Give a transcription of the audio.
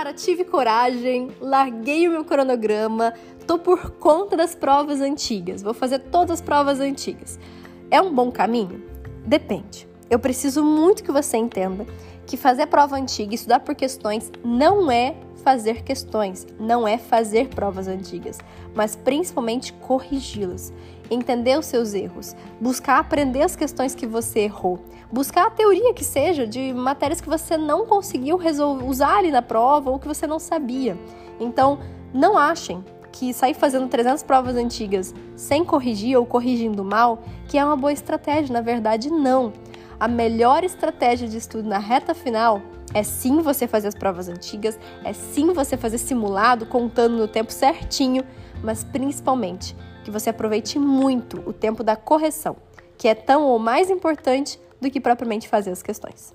Sara, tive coragem, larguei o meu cronograma, tô por conta das provas antigas, vou fazer todas as provas antigas. É um bom caminho? Depende. Eu preciso muito que você entenda que fazer prova antiga e estudar por questões não é fazer questões, não é fazer provas antigas, mas principalmente corrigi-las, entender os seus erros, buscar aprender as questões que você errou, buscar a teoria que seja de matérias que você não conseguiu usar ali na prova ou que você não sabia. Então, não achem que sair fazendo 300 provas antigas sem corrigir ou corrigindo mal, que é uma boa estratégia, na verdade não. A melhor estratégia de estudo na reta final é sim você fazer as provas antigas, é sim você fazer simulado, contando no tempo certinho, mas principalmente que você aproveite muito o tempo da correção, que é tão ou mais importante do que propriamente fazer as questões.